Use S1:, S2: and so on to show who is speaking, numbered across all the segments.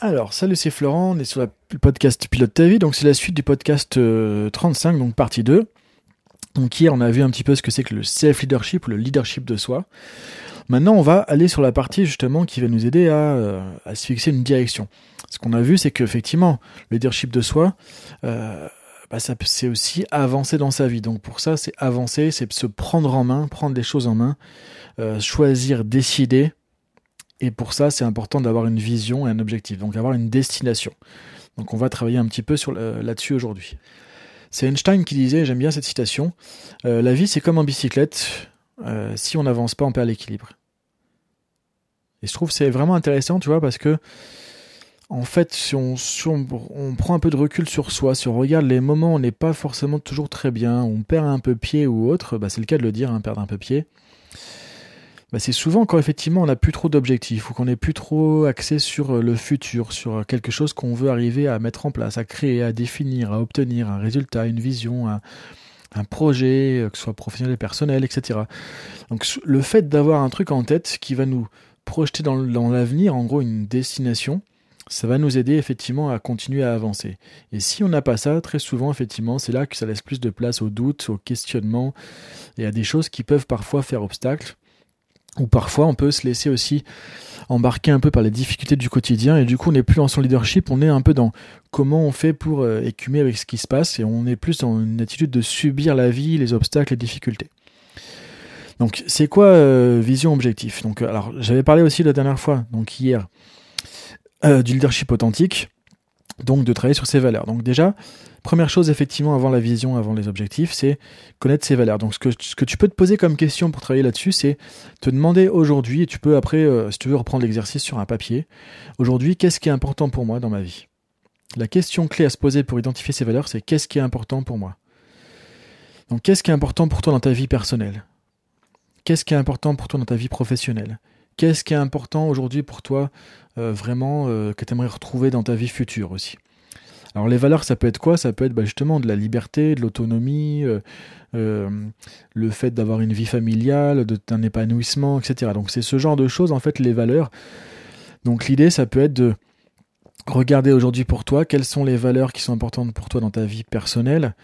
S1: Alors, salut, c'est Florent, on est sur le podcast Pilote ta vie, donc c'est la suite du podcast 35, euh, donc partie 2. Donc hier, on a vu un petit peu ce que c'est que le self-leadership le leadership de soi. Maintenant, on va aller sur la partie justement qui va nous aider à, euh, se fixer une direction. Ce qu'on a vu, c'est qu'effectivement, le leadership de soi, euh, bah, c'est aussi avancer dans sa vie. Donc pour ça, c'est avancer, c'est se prendre en main, prendre les choses en main, choisir, décider, et pour ça, c'est important d'avoir une vision et un objectif, donc avoir une destination. Donc on va travailler un petit peu sur là-dessus aujourd'hui. C'est Einstein qui disait, j'aime bien cette citation, euh, la vie c'est comme en bicyclette, euh, si on n'avance pas on perd l'équilibre. Et je trouve c'est vraiment intéressant, tu vois, parce que en fait, si on, prend un peu de recul sur soi, si on regarde les moments où on n'est pas forcément toujours très bien, on perd un peu pied ou autre, bah c'est le cas de le dire, hein, perdre un peu pied, bah, c'est souvent quand effectivement on n'a plus trop d'objectifs ou qu'on n'est plus trop axé sur euh, le futur, sur euh, quelque chose qu'on veut arriver à mettre en place, à créer, à définir, à obtenir un résultat, une vision, un, projet, euh, que ce soit professionnel et personnel, etc. Donc le fait d'avoir un truc en tête qui va nous projeter dans, l'avenir, en gros une destination, ça va nous aider effectivement à continuer à avancer. Et si on n'a pas ça, très souvent, effectivement, c'est là que ça laisse plus de place aux doutes, aux questionnements et à des choses qui peuvent parfois faire obstacle ou parfois on peut se laisser aussi embarquer un peu par les difficultés du quotidien. Et du coup on n'est plus dans son leadership, on est un peu dans comment on fait pour euh, écumer avec ce qui se passe. Et on est plus dans une attitude de subir la vie, les obstacles, les difficultés. Donc c'est quoi euh, vision objectif? Donc alors j'avais parlé aussi la dernière fois, donc hier, euh, du leadership authentique donc de travailler sur ses valeurs. Donc déjà, première chose effectivement avant la vision, avant les objectifs, c'est connaître ses valeurs. Donc ce que, tu peux te poser comme question pour travailler là-dessus, c'est te demander aujourd'hui, et tu peux après, euh, si tu veux reprendre l'exercice sur un papier, aujourd'hui, qu'est-ce qui est important pour moi dans ma vie? La question clé à se poser pour identifier ses valeurs, c'est qu'est-ce qui est important pour moi? Donc qu'est-ce qui est important pour toi dans ta vie personnelle? Qu'est-ce qui est important pour toi dans ta vie professionnelle? Qu'est-ce qui est important aujourd'hui pour toi, euh, vraiment, euh, que tu aimerais retrouver dans ta vie future aussi? Alors les valeurs, ça peut être quoi? Ça peut être bah, justement de la liberté, de l'autonomie, euh, le fait d'avoir une vie familiale, d'un épanouissement, etc. Donc c'est ce genre de choses, en fait, les valeurs. Donc l'idée, ça peut être de regarder aujourd'hui pour toi quelles sont les valeurs qui sont importantes pour toi dans ta vie personnelle,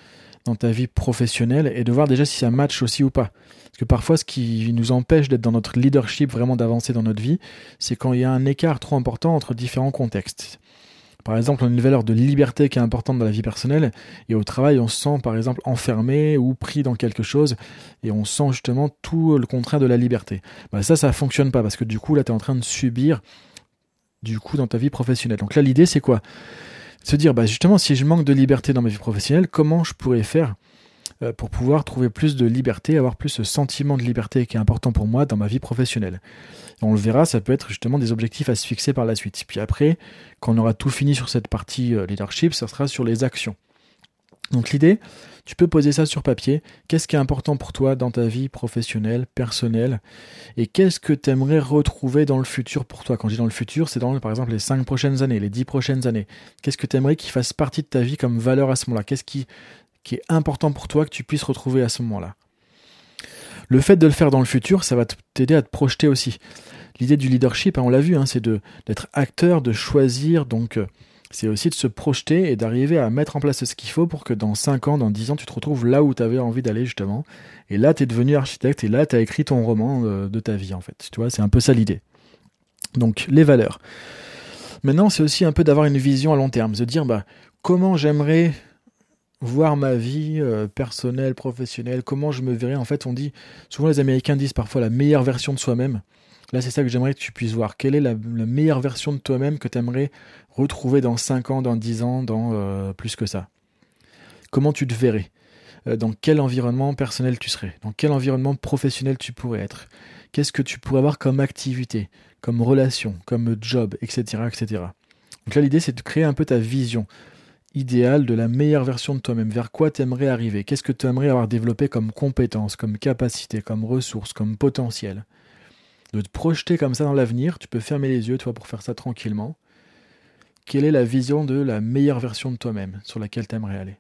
S1: dans ta vie professionnelle, et de voir déjà si ça match aussi ou pas. Parce que parfois, ce qui nous empêche d'être dans notre leadership, vraiment d'avancer dans notre vie, c'est quand il y a un écart trop important entre différents contextes. Par exemple, on a une valeur de liberté qui est importante dans la vie personnelle, et au travail, on se sent par exemple enfermé ou pris dans quelque chose, et on sent justement tout le contraire de la liberté. Bah, ça, ça fonctionne pas, parce que du coup, là, tu es en train de subir du coup dans ta vie professionnelle. Donc là, l'idée, c'est quoi? Se dire, bah, justement, si je manque de liberté dans ma vie professionnelle, comment je pourrais faire euh, pour pouvoir trouver plus de liberté, avoir plus ce sentiment de liberté qui est important pour moi dans ma vie professionnelle? on le verra, ça peut être justement des objectifs à se fixer par la suite. Puis après, quand on aura tout fini sur cette partie euh, leadership, ça sera sur les actions. Donc l'idée, tu peux poser ça sur papier. Qu'est-ce qui est important pour toi dans ta vie professionnelle, personnelle? Et qu'est-ce que tu aimerais retrouver dans le futur pour toi? Quand je dis dans le futur, c'est dans par exemple les 5 prochaines années, les 10 prochaines années. Qu'est-ce que tu aimerais qu'il fasse partie de ta vie comme valeur à ce moment-là? Qu'est-ce qui est important pour toi que tu puisses retrouver à ce moment-là? Le fait de le faire dans le futur, ça va t'aider à te projeter aussi. L'idée du leadership, hein, on l'a vu, hein, c'est d'être acteur, de choisir, donc euh, c'est aussi de se projeter et d'arriver à mettre en place ce qu'il faut pour que dans 5 ans, dans 10 ans, tu te retrouves là où tu avais envie d'aller justement. Et là, tu es devenu architecte et là, tu as écrit ton roman euh, de ta vie en fait. Tu vois, c'est un peu ça l'idée. Donc, les valeurs. Maintenant, c'est aussi un peu d'avoir une vision à long terme, de dire bah, comment j'aimerais voir ma vie euh, personnelle, professionnelle, comment je me verrais. En fait, on dit, souvent les Américains disent parfois la meilleure version de soi-même. Là, c'est ça que j'aimerais que tu puisses voir. Quelle est la, meilleure version de toi-même que tu aimerais retrouver dans 5 ans, dans 10 ans, dans euh, plus que ça? Comment tu te verrais? Euh, Dans quel environnement personnel tu serais? Dans quel environnement professionnel tu pourrais être? Qu'est-ce que tu pourrais avoir comme activité, comme relation, comme job, etc. etc. Donc là, l'idée, c'est de créer un peu ta vision idéal de la meilleure version de toi-même, vers quoi tu aimerais arriver, qu'est-ce que tu aimerais avoir développé comme compétence, comme capacité, comme ressource, comme potentiel? De te projeter comme ça dans l'avenir, tu peux fermer les yeux, pour faire ça tranquillement. Quelle est la vision de la meilleure version de toi-même sur laquelle tu aimerais aller?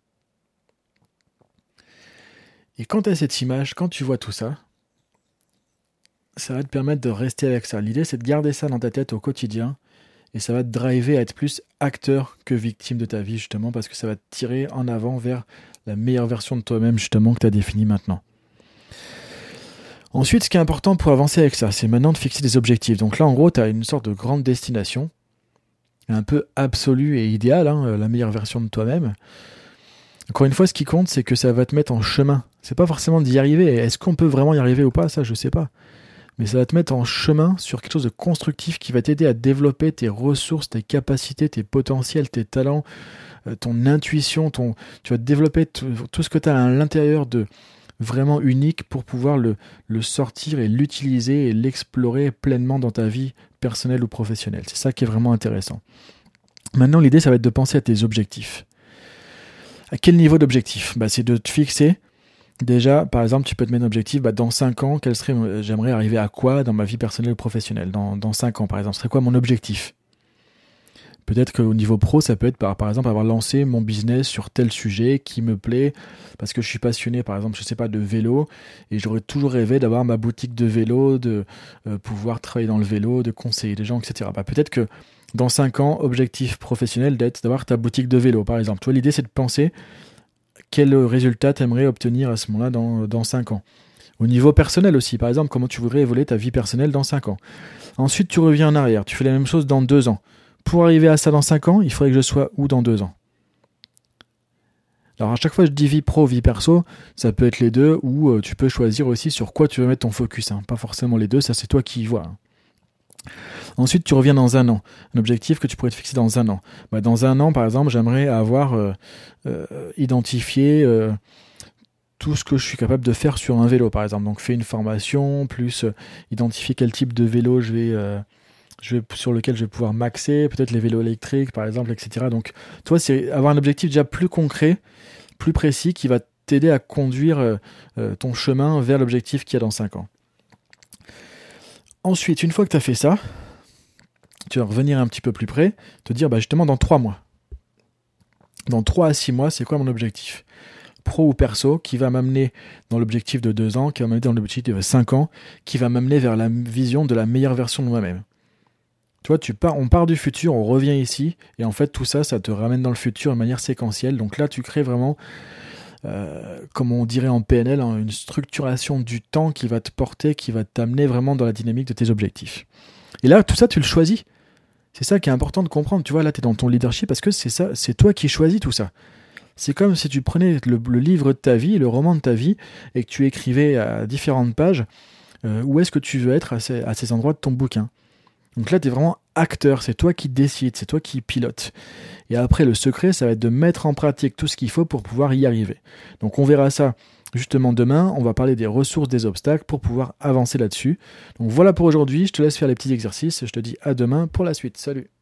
S1: Et quand tu as cette image, quand tu vois tout ça, ça va te permettre de rester avec ça. L'idée, c'est de garder ça dans ta tête au quotidien et ça va te driver à être plus acteur que victime de ta vie, justement, parce que ça va te tirer en avant vers la meilleure version de toi-même, justement, que tu as définie maintenant. Ensuite, ce qui est important pour avancer avec ça, c'est maintenant de fixer des objectifs. Donc là, en gros, tu as une sorte de grande destination, un peu absolue et idéale, hein, la meilleure version de toi-même. Encore une fois, ce qui compte, c'est que ça va te mettre en chemin. C'est pas forcément d'y arriver. Est-ce qu'on peut vraiment y arriver ou pas? Ça, je sais pas. Mais ça va te mettre en chemin sur quelque chose de constructif qui va t'aider à développer tes ressources, tes capacités, tes potentiels, tes talents, euh, ton intuition, ton, tu vas développer tout ce que tu as à l'intérieur de vraiment unique pour pouvoir le, sortir et l'utiliser et l'explorer pleinement dans ta vie personnelle ou professionnelle. C'est ça qui est vraiment intéressant. Maintenant, l'idée, ça va être de penser à tes objectifs. À quel niveau d'objectif? Bah, C'est de te fixer. Déjà, par exemple, tu peux te mettre un objectif, bah, dans 5 ans, quel serait, j'aimerais arriver à quoi dans ma vie personnelle ou professionnelle? Dans, dans 5 ans, par exemple, ce serait quoi mon objectif? Peut-être qu'au niveau pro, ça peut être par, exemple avoir lancé mon business sur tel sujet qui me plaît, parce que je suis passionné, par exemple, je sais pas, de vélo, et j'aurais toujours rêvé d'avoir ma boutique de vélo, de euh, pouvoir travailler dans le vélo, de conseiller des gens, etc. Bah, peut-être que dans 5 ans, objectif professionnel d'être d'avoir ta boutique de vélo, par exemple. Toi, l'idée, c'est de penser quel résultat tu aimerais obtenir à ce moment-là dans, dans 5 ans. Au niveau personnel aussi, par exemple, comment tu voudrais évoluer ta vie personnelle dans 5 ans. Ensuite, tu reviens en arrière, tu fais la même chose dans 2 ans pour arriver à ça dans 5 ans, il faudrait que je sois où dans 2 ans? Alors à chaque fois je dis vie pro, vie perso, ça peut être les deux, ou euh, tu peux choisir aussi sur quoi tu veux mettre ton focus. Hein. Pas forcément les deux, ça c'est toi qui y vois. Hein. Ensuite, tu reviens dans un an. Un objectif que tu pourrais te fixer dans un an. Bah, dans un an, par exemple, j'aimerais avoir euh, euh, identifié tout ce que je suis capable de faire sur un vélo, par exemple. Donc, faire une formation, plus identifier quel type de vélo je vais sur lequel je vais pouvoir maxer, peut-être les vélos électriques par exemple, etc. Donc, toi, c'est avoir un objectif déjà plus concret, plus précis, qui va t'aider à conduire euh, euh, ton chemin vers l'objectif qu'il y a dans 5 ans. Ensuite, une fois que tu as fait ça, tu vas revenir un petit peu plus près, te dire bah, justement dans 3 mois. Dans 3 à 6 mois, c'est quoi mon objectif? Pro ou perso, qui va m'amener dans l'objectif de 2 ans, qui va m'amener dans l'objectif de 5 ans, qui va m'amener vers la vision de la meilleure version de moi-même. Tu vois, pars, on part du futur, on revient ici, et en fait tout ça, ça te ramène dans le futur de manière séquentielle. Donc là, tu crées vraiment, euh, comme on dirait en PNL, hein, une structuration du temps qui va te porter, qui va t'amener vraiment dans la dynamique de tes objectifs. Et là, tout ça, tu le choisis. C'est ça qui est important de comprendre. Tu vois, là, tu es dans ton leadership parce que c'est toi qui choisis tout ça. C'est comme si tu prenais le, livre de ta vie, le roman de ta vie, et que tu écrivais à différentes pages euh, où est-ce que tu veux être à ces endroits de ton bouquin? Donc là, tu es vraiment acteur, c'est toi qui décides, c'est toi qui pilote. Et après, le secret, ça va être de mettre en pratique tout ce qu'il faut pour pouvoir y arriver. Donc on verra ça justement demain, on va parler des ressources, des obstacles pour pouvoir avancer là-dessus. Donc voilà pour aujourd'hui, je te laisse faire les petits exercices, je te dis à demain pour la suite. Salut